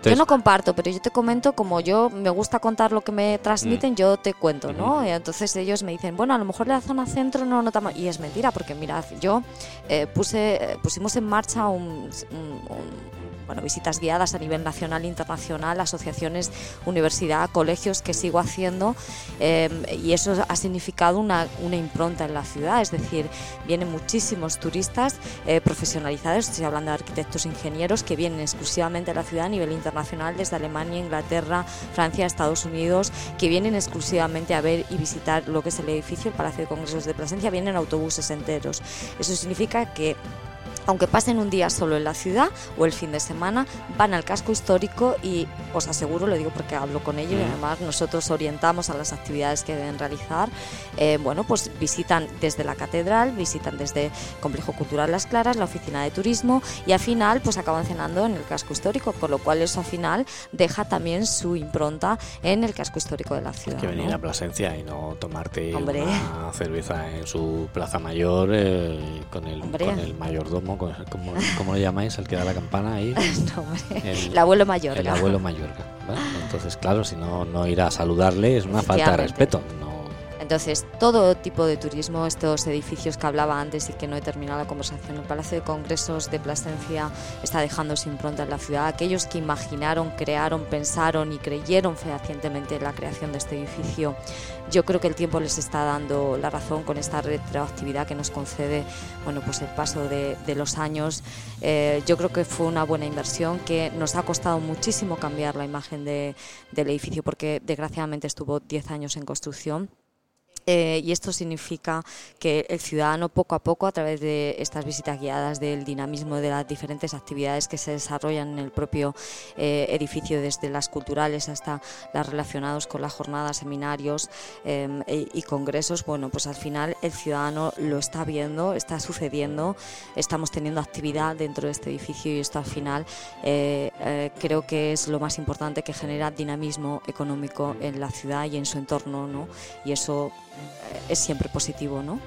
Entonces- yo no comparto, pero yo te comento, como yo me gusta contar lo que me transmiten, yo te cuento, ¿no? Mm. Entonces ellos me dicen, bueno, a lo mejor la zona centro no notamos. Y es mentira, porque mirad, yo eh, puse, eh, pusimos en marcha un, un- un- bueno, visitas guiadas a nivel nacional e internacional, asociaciones, universidad, colegios que sigo haciendo eh, y eso ha significado una, una impronta en la ciudad, es decir, vienen muchísimos turistas eh, profesionalizados, estoy hablando de arquitectos e ingenieros que vienen exclusivamente a la ciudad a nivel internacional desde Alemania, Inglaterra, Francia, Estados Unidos, que vienen exclusivamente a ver y visitar lo que es el edificio, el Palacio de Congresos de Plasencia, vienen autobuses enteros. Eso significa que aunque pasen un día solo en la ciudad o el fin de semana, van al casco histórico y os aseguro, lo digo porque hablo con ellos y además nosotros orientamos a las actividades que deben realizar. Eh, bueno, pues visitan desde la catedral, visitan desde Complejo Cultural Las Claras, la oficina de turismo y al final pues acaban cenando en el casco histórico, con lo cual eso al final deja también su impronta en el casco histórico de la ciudad. que venir a Plasencia y no tomarte una cerveza en su plaza mayor eh, con, el, con el mayordomo ¿cómo, lo llamáis? El que da la campana ahí. el, abuelo mayor. El abuelo mayor. Entonces, claro, si no, no ir a saludarle es una falta de respeto. Entonces, todo tipo de turismo, estos edificios que hablaba antes y que no he terminado la conversación, el Palacio de Congresos de Plasencia está dejando sin impronta en la ciudad. Aquellos que imaginaron, crearon, pensaron y creyeron fehacientemente en la creación de este edificio, yo creo que el tiempo les está dando la razón con esta retroactividad que nos concede bueno, pues el paso de, los años. Eh, yo creo que fue una buena inversión que nos ha costado muchísimo cambiar la imagen del edificio porque desgraciadamente estuvo 10 años en construcción eh, y esto significa que el ciudadano poco a poco, a través de estas visitas guiadas, del dinamismo de las diferentes actividades que se desarrollan en el propio eh, edificio, desde las culturales hasta las relacionadas con las jornadas, seminarios em, e, y congresos, bueno, pues al final el ciudadano lo está viendo, está sucediendo, estamos teniendo actividad dentro de este edificio y esto al final eh, creo que es lo más importante que genera dinamismo económico en la ciudad y en su entorno, ¿no? Y eso es siempre positivo, ¿no?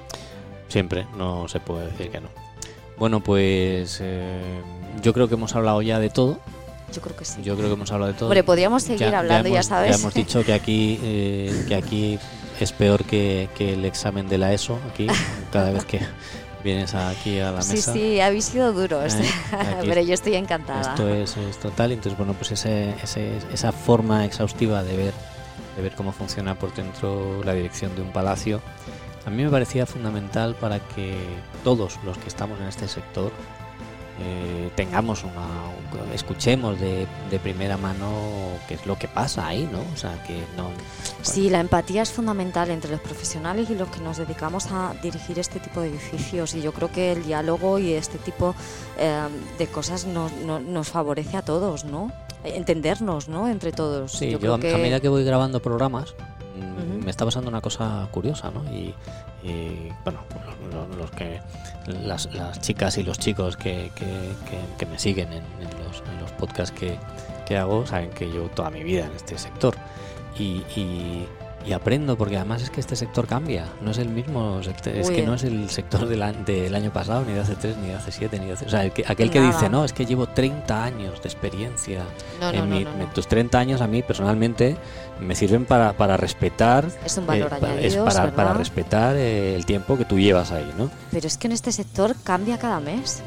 Siempre, no se puede decir que no. Bueno, pues eh, yo creo que hemos hablado ya de todo. Yo creo que sí. Yo creo que hemos hablado de todo. Hombre, podríamos seguir hablando, ya, sabes. Ya hemos dicho que aquí, eh, que aquí es peor que, el examen de la ESO, aquí, cada vez que vienes aquí a la mesa. Sí, sí, habéis sido duros, eh, pero yo estoy encantada. Esto es, total, entonces bueno, pues ese, esa forma exhaustiva de ver de ver cómo funciona por dentro la dirección de un palacio, a mí me parecía fundamental para que todos los que estamos en este sector eh, tengamos una escuchemos de, primera mano qué es lo que pasa ahí no o sea que no sí la empatía es fundamental entre los profesionales y los que nos dedicamos a dirigir este tipo de edificios y yo creo que el diálogo y este tipo eh, de cosas nos, nos favorece a todos no entendernos, ¿no? Entre todos. Sí, yo, a medida que voy grabando programas, mm, me está pasando una cosa curiosa, ¿no? Y, bueno, los, que las, chicas y los chicos que, que, me siguen en, los, en, los, podcasts que, hago saben que yo toda mi vida en este sector. y, y aprendo porque además es que este sector cambia. No es el mismo es que no es el sector del, del, año pasado ni de hace tres ni de hace siete ni de hace, o sea aquel que dice no es que llevo 30 años de experiencia en, mi, tus 30 años a mí personalmente me sirven para, para respetar es un valor eh, es para, para, respetar eh, el tiempo que tú llevas ahí no pero es que en este sector cambia cada mes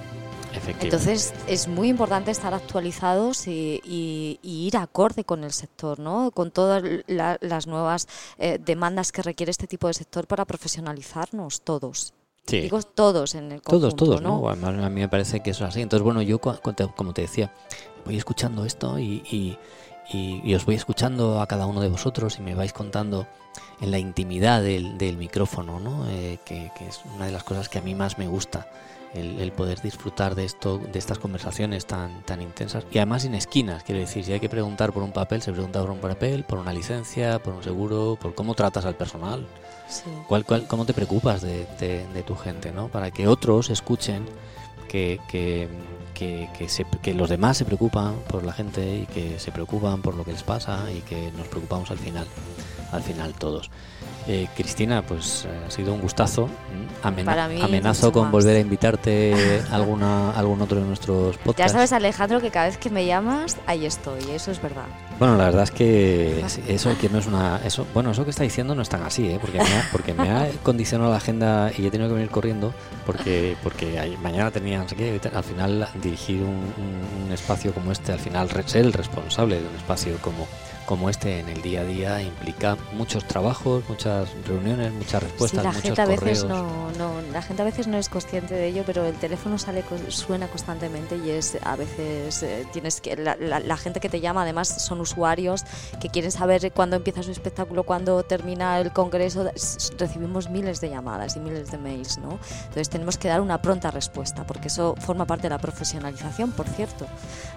entonces es muy importante estar actualizados y, ir acorde con el sector, ¿no? con todas las nuevas eh, demandas que requiere este tipo de sector para profesionalizarnos todos. Digo todos en el conjunto, Todos, todos, ¿no? A mí me parece que eso es así. Entonces, bueno, yo como te decía, voy escuchando esto y, os voy escuchando a cada uno de vosotros y me vais contando en la intimidad del, micrófono, ¿no? Eh, que, que, es una de las cosas que a mí más me gusta el, poder disfrutar de esto, de estas conversaciones tan, tan intensas y además sin esquinas, quiero decir, si hay que preguntar por un papel, se pregunta por un papel, por una licencia, por un seguro, por cómo tratas al personal, ¿Cuál, cuál, cómo te preocupas de, de, tu gente, ¿no? Para que otros escuchen que, que, que, que, los demás se preocupan por la gente y que se preocupan por lo que les pasa y que nos preocupamos al final, al final todos. Eh, Cristina, pues eh, ha sido un gustazo. amenazo con volver a invitarte a alguna, algún otro de nuestros podcasts. Ya sabes, Alejandro, que cada vez que me llamas, ahí estoy, eso es verdad. Bueno, la verdad es que eso que no es una... Eso, bueno, eso que está diciendo no es tan así, ¿eh? porque, me ha, porque me ha condicionado la agenda y he tenido que venir corriendo porque porque mañana tenía, no sé qué, al final dirigir un, un espacio como este, al final ser el responsable de un espacio como como este en el día a día implica muchos trabajos, muchas reuniones, muchas respuestas, sí, la muchos gente a veces correos. no, no, la gente a veces no es consciente de ello, pero el teléfono sale suena constantemente y es a veces eh, tienes que la, la- la gente que te llama además son usuarios que quieren saber cuándo empieza su espectáculo, cuándo termina el congreso. Recibimos miles de llamadas y miles de mails, ¿no? Entonces tenemos que dar una pronta respuesta porque eso forma parte de la profesionalización, por cierto,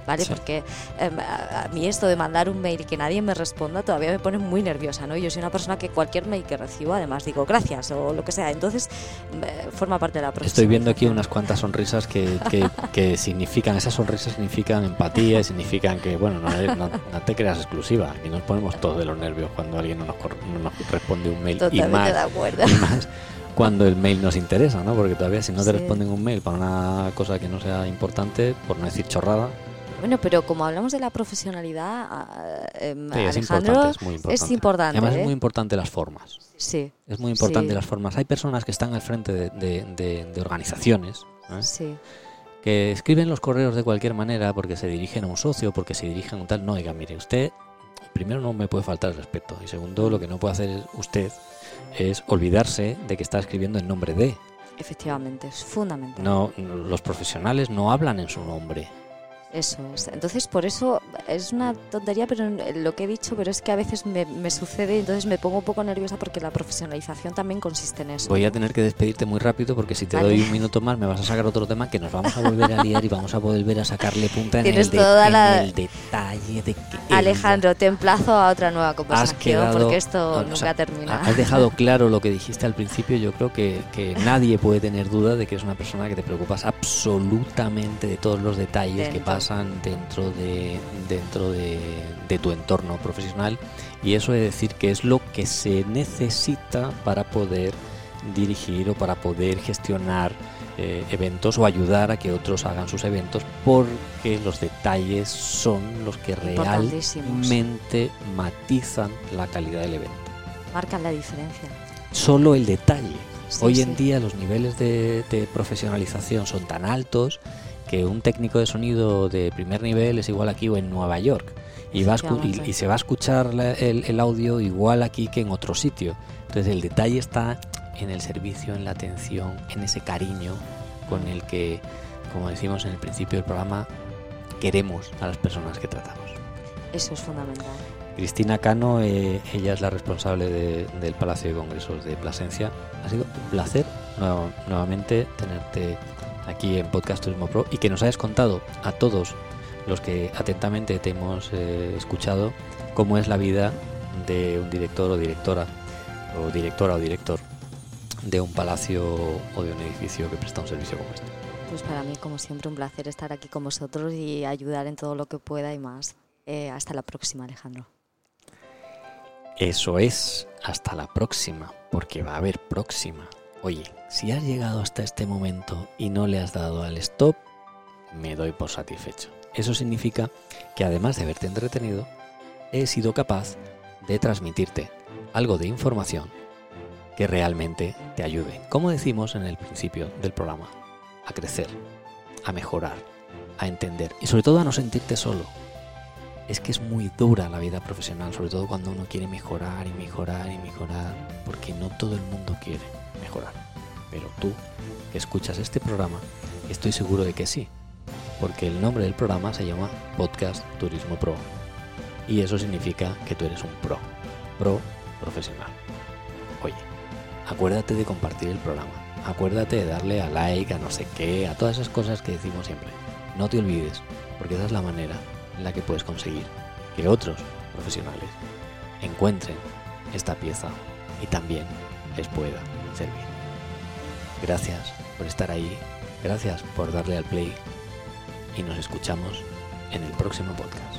¿vale? Sí. Porque em, a, mí esto de mandar un mail que nadie me responda todavía me pone muy nerviosa, ¿no? Yo soy una persona que cualquier mail que recibo, además digo gracias o lo que sea, entonces eh, forma parte de la profesión. Estoy viendo aquí unas cuantas sonrisas que, que- que significan, esas sonrisas significan empatía significan que, bueno, no, eres- no- no te creas exclusiva. Aquí nos ponemos todos de los nervios cuando alguien no nos, no nos responde un mail y más, de acuerdo. y más cuando el mail nos interesa, ¿no? Porque todavía si no te Sí. responden un mail para una cosa que no sea importante, por no decir chorrada, Bueno, pero como hablamos de la profesionalidad, ah, sí, es importante, es muy importante. es importante. Además ¿eh? es muy importante las formas. Sí, Es muy importante Sí. las formas. Hay personas que están al frente de, de- de- de organizaciones ¿eh? sí. que escriben los correos de cualquier manera porque se dirigen a un socio, porque se dirigen a un tal. No, oiga, mire, usted, primero no me puede faltar el respeto. Y segundo, lo que no puede hacer usted es olvidarse de que está escribiendo en nombre de. Efectivamente, es fundamental. No, los profesionales no hablan en su nombre. Eso es. Entonces, por eso es una tontería, pero lo que he dicho, pero es que a veces me, me sucede y entonces me pongo un poco nerviosa porque la profesionalización también consiste en eso. Voy a tener que despedirte muy rápido porque si te Vale. doy un minuto más me vas a sacar otro tema que nos vamos a volver a liar y vamos a volver a sacarle punta en, el, de- toda en la- el detalle de que Alejandro, te emplazo a otra nueva conversación quedado- porque esto o nunca sea, termina. Has dejado claro lo que dijiste al principio. Yo creo que, que nadie puede tener duda de que es una persona que te preocupas absolutamente de todos los detalles que Dentro. Pasan dentro de dentro de, de tu entorno profesional y eso es decir que es lo que se necesita para poder dirigir o para poder gestionar eh, eventos o ayudar a que otros hagan sus eventos porque los detalles son los que realmente matizan la calidad del evento Marcan la diferencia. solo el detalle. Sí, Hoy sí. en día los niveles de, de profesionalización son tan altos que un técnico de sonido de primer nivel es igual aquí o en Nueva York. Y, va y- y se va a escuchar la- el, el audio igual aquí que en otro sitio. Entonces el detalle está en el servicio, en la atención, en ese cariño con el que, como decimos en el principio del programa, queremos a las personas que tratamos. Eso es fundamental. Cristina Cano, eh, ella es la responsable de- del Palacio de Congresos de Plasencia. Ha sido un placer nueva- nuevamente tenerte aquí en Podcast Turismo Pro y que nos hayas contado a todos los que atentamente te hemos eh, escuchado cómo es la vida de un director o directora o directora o director de un palacio o de un edificio que presta un servicio como este. Pues para mí, como siempre, un placer estar aquí con vosotros y ayudar en todo lo que pueda y más. Eh, hasta la próxima, Alejandro. Eso es, hasta la próxima, porque va a haber próxima. Oye, si has llegado hasta este momento y no le has dado al stop, me doy por satisfecho. Eso significa que además de haberte entretenido, he sido capaz de transmitirte algo de información que realmente te ayude, como decimos en el principio del programa, a crecer, a mejorar, a entender y sobre todo a no sentirte solo, es que es muy dura la vida profesional, sobre todo cuando uno quiere mejorar y mejorar y mejorar, porque no todo el mundo quiere mejorar. Pero tú, que escuchas este programa, estoy seguro de que sí, porque el nombre del programa se llama Podcast Turismo Pro. Y eso significa que tú eres un pro, pro profesional. Oye, acuérdate de compartir el programa, acuérdate de darle a like, a no sé qué, a todas esas cosas que decimos siempre. No te olvides, porque esa es la manera en la que puedes conseguir que otros profesionales encuentren esta pieza y también les pueda Gracias por estar ahí, gracias por darle al play. Y nos escuchamos en el próximo podcast.